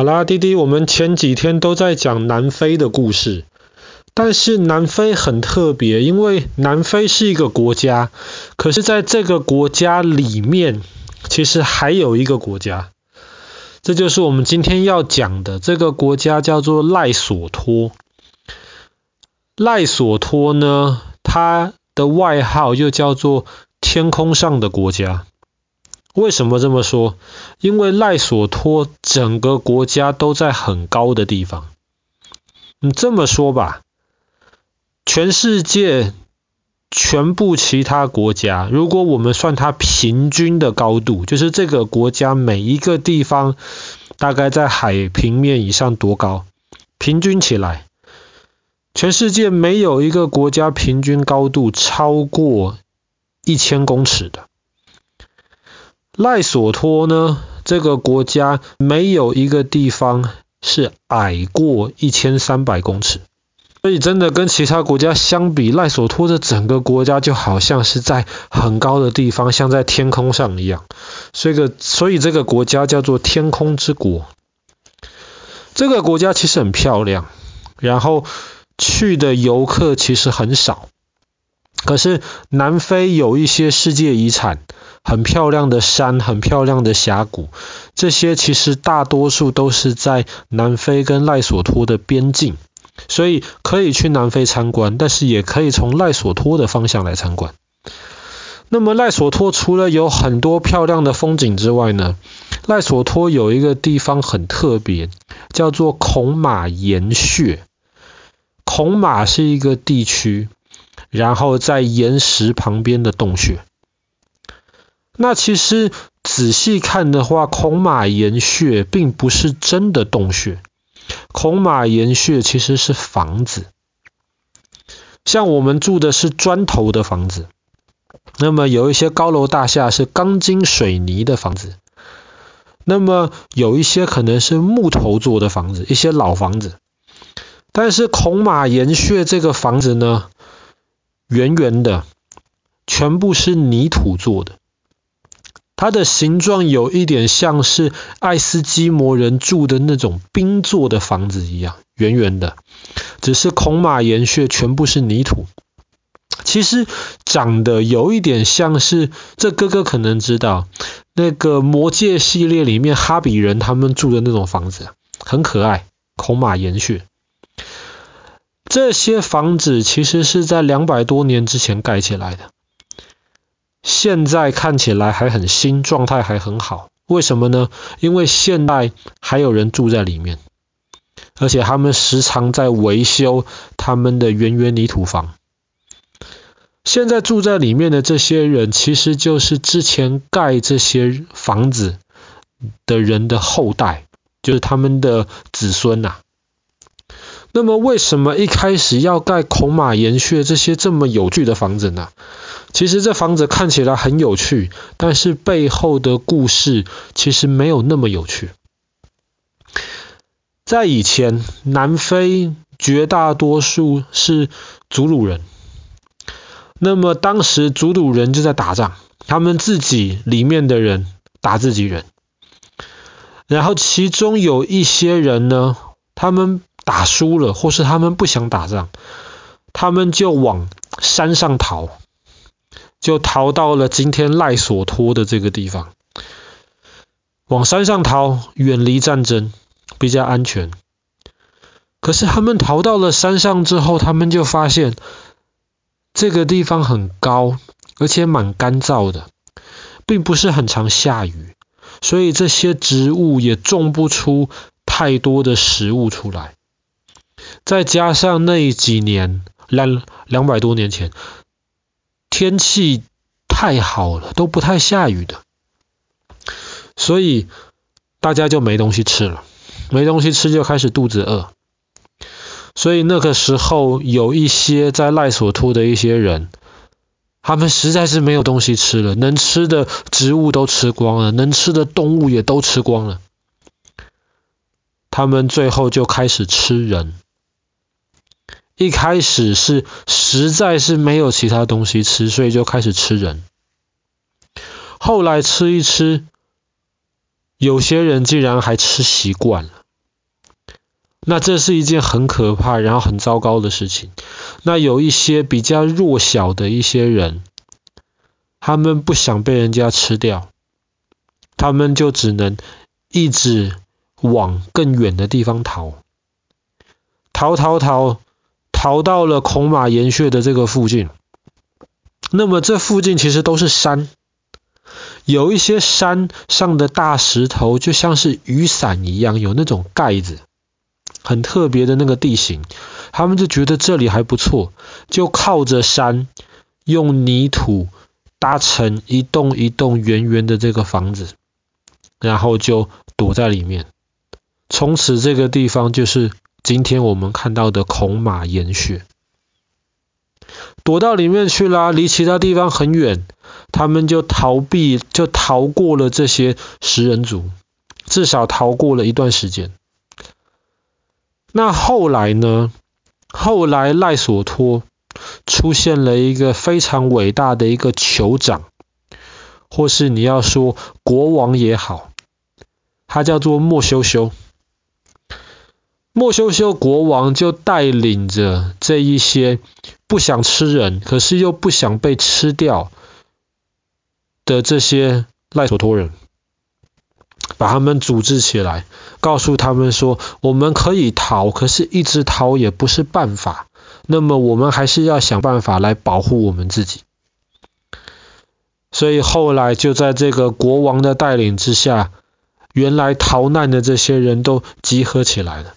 好啦，弟弟，我们前几天都在讲南非的故事，但是南非很特别，因为南非是一个国家，可是在这个国家里面，其实还有一个国家，这就是我们今天要讲的，这个国家叫做赖索托。赖索托呢，它的外号又叫做天空上的国家。为什么这么说？因为赖索托整个国家都在很高的地方。你这么说吧，全世界全部其他国家，如果我们算它平均的高度，就是这个国家每一个地方大概在海平面以上多高，平均起来，全世界没有一个国家平均高度超过一千公尺的。赖索托呢，这个国家没有一个地方是矮过一千三百公尺，所以真的跟其他国家相比，赖索托的整个国家就好像是在很高的地方，像在天空上一样。所以个，所以这个国家叫做天空之国。这个国家其实很漂亮，然后去的游客其实很少。可是南非有一些世界遗产。很漂亮的山，很漂亮的峡谷，这些其实大多数都是在南非跟赖索托的边境，所以可以去南非参观，但是也可以从赖索托的方向来参观。那么赖索托除了有很多漂亮的风景之外呢，赖索托有一个地方很特别，叫做孔马岩穴。孔马是一个地区，然后在岩石旁边的洞穴。那其实仔细看的话，孔马岩穴并不是真的洞穴，孔马岩穴其实是房子。像我们住的是砖头的房子，那么有一些高楼大厦是钢筋水泥的房子，那么有一些可能是木头做的房子，一些老房子。但是孔马岩穴这个房子呢，圆圆的，全部是泥土做的。它的形状有一点像是爱斯基摩人住的那种冰做的房子一样，圆圆的。只是孔马岩穴全部是泥土，其实长得有一点像是，这哥哥可能知道，那个魔戒系列里面哈比人他们住的那种房子，很可爱。孔马岩穴，这些房子其实是在两百多年之前盖起来的。现在看起来还很新，状态还很好。为什么呢？因为现在还有人住在里面，而且他们时常在维修他们的圆圆泥土房。现在住在里面的这些人，其实就是之前盖这些房子的人的后代，就是他们的子孙呐。那么，为什么一开始要盖孔马岩穴这些这么有趣的房子呢？其实这房子看起来很有趣，但是背后的故事其实没有那么有趣。在以前，南非绝大多数是祖鲁人，那么当时祖鲁人就在打仗，他们自己里面的人打自己人，然后其中有一些人呢，他们打输了，或是他们不想打仗，他们就往山上逃。就逃到了今天赖索托的这个地方，往山上逃，远离战争，比较安全。可是他们逃到了山上之后，他们就发现这个地方很高，而且蛮干燥的，并不是很常下雨，所以这些植物也种不出太多的食物出来。再加上那几年，两两百多年前。天气太好了，都不太下雨的，所以大家就没东西吃了，没东西吃就开始肚子饿。所以那个时候有一些在赖索托的一些人，他们实在是没有东西吃了，能吃的植物都吃光了，能吃的动物也都吃光了，他们最后就开始吃人。一开始是实在是没有其他东西吃，所以就开始吃人。后来吃一吃，有些人竟然还吃习惯了，那这是一件很可怕，然后很糟糕的事情。那有一些比较弱小的一些人，他们不想被人家吃掉，他们就只能一直往更远的地方逃，逃逃逃，逃到了孔马岩穴的这个附近。那么这附近其实都是山，有一些山上的大石头就像是雨伞一样，有那种盖子。很特别的那个地形，他们就觉得这里还不错，就靠着山，用泥土搭成一栋一栋圆圆的这个房子，然后就躲在里面。从此这个地方就是今天我们看到的孔马岩穴。躲到里面去啦，离其他地方很远，他们就逃避，就逃过了这些食人族，至少逃过了一段时间。那后来呢？后来赖索托出现了一个非常伟大的一个酋长，或是你要说国王也好，他叫做莫修修。莫修修国王就带领着这一些不想吃人，可是又不想被吃掉的这些赖索托人。把他们组织起来，告诉他们说：“我们可以逃，可是一直逃也不是办法。那么我们还是要想办法来保护我们自己。”所以后来就在这个国王的带领之下，原来逃难的这些人都集合起来了。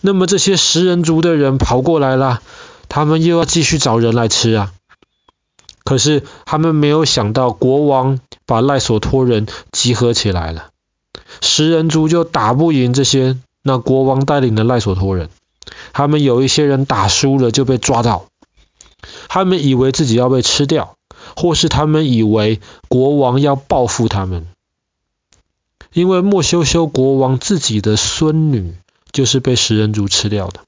那么这些食人族的人跑过来了，他们又要继续找人来吃啊。可是他们没有想到，国王把赖索托人集合起来了。食人族就打不赢这些那国王带领的赖索托人，他们有一些人打输了就被抓到，他们以为自己要被吃掉，或是他们以为国王要报复他们，因为莫修修国王自己的孙女就是被食人族吃掉的，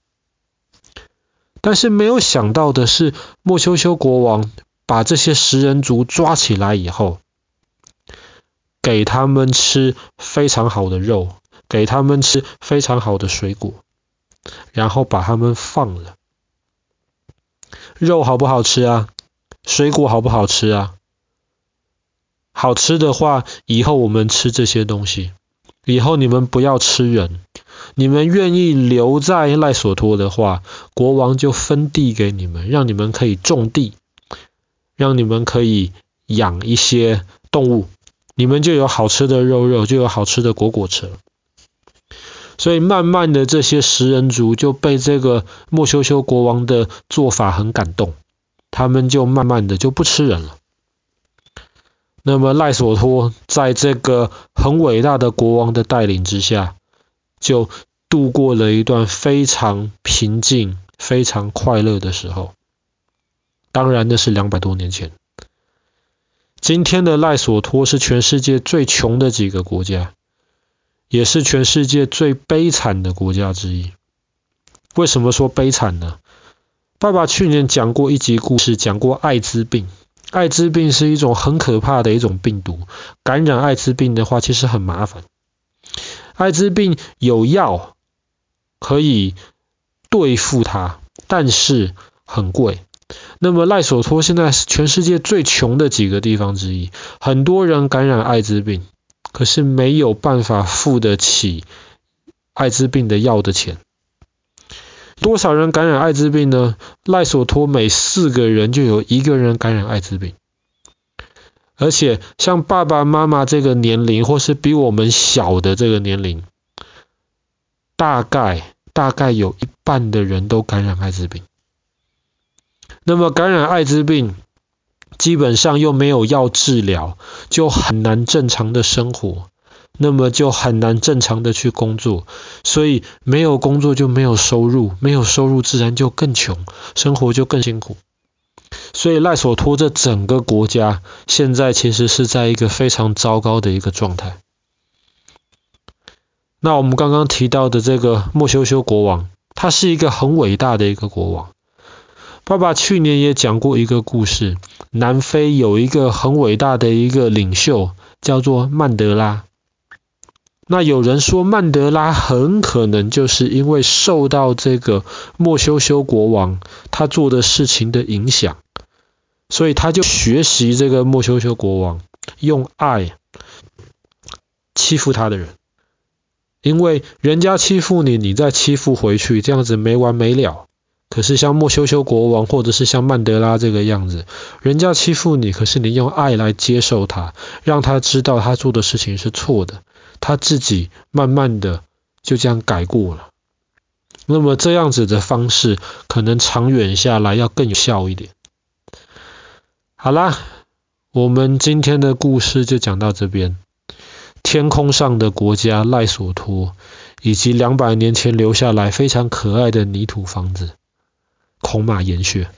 但是没有想到的是，莫修修国王把这些食人族抓起来以后。给他们吃非常好的肉，给他们吃非常好的水果，然后把他们放了。肉好不好吃啊？水果好不好吃啊？好吃的话，以后我们吃这些东西。以后你们不要吃人，你们愿意留在赖索托的话，国王就分地给你们，让你们可以种地，让你们可以养一些动物。你们就有好吃的肉肉，就有好吃的果果吃。所以慢慢的，这些食人族就被这个莫修修国王的做法很感动，他们就慢慢的就不吃人了。那么赖索托在这个很伟大的国王的带领之下，就度过了一段非常平静、非常快乐的时候。当然，那是两百多年前。今天的赖索托是全世界最穷的几个国家，也是全世界最悲惨的国家之一。为什么说悲惨呢？爸爸去年讲过一集故事，讲过艾滋病。艾滋病是一种很可怕的一种病毒，感染艾滋病的话，其实很麻烦。艾滋病有药可以对付它，但是很贵。那么赖索托现在是全世界最穷的几个地方之一，很多人感染艾滋病，可是没有办法付得起艾滋病的药的钱。多少人感染艾滋病呢？赖索托每四个人就有一个人感染艾滋病，而且像爸爸妈妈这个年龄，或是比我们小的这个年龄，大概大概有一半的人都感染艾滋病。那么感染艾滋病，基本上又没有药治疗，就很难正常的生活，那么就很难正常的去工作，所以没有工作就没有收入，没有收入自然就更穷，生活就更辛苦。所以赖索托这整个国家现在其实是在一个非常糟糕的一个状态。那我们刚刚提到的这个莫修修国王，他是一个很伟大的一个国王。爸爸去年也讲过一个故事，南非有一个很伟大的一个领袖，叫做曼德拉。那有人说曼德拉很可能就是因为受到这个莫修修国王他做的事情的影响，所以他就学习这个莫修修国王用爱欺负他的人，因为人家欺负你，你再欺负回去，这样子没完没了。可是像莫修修国王，或者是像曼德拉这个样子，人家欺负你，可是你用爱来接受他，让他知道他做的事情是错的，他自己慢慢的就这样改过了。那么这样子的方式，可能长远下来要更有效一点。好啦，我们今天的故事就讲到这边。天空上的国家赖索托，以及两百年前留下来非常可爱的泥土房子。孔马岩穴。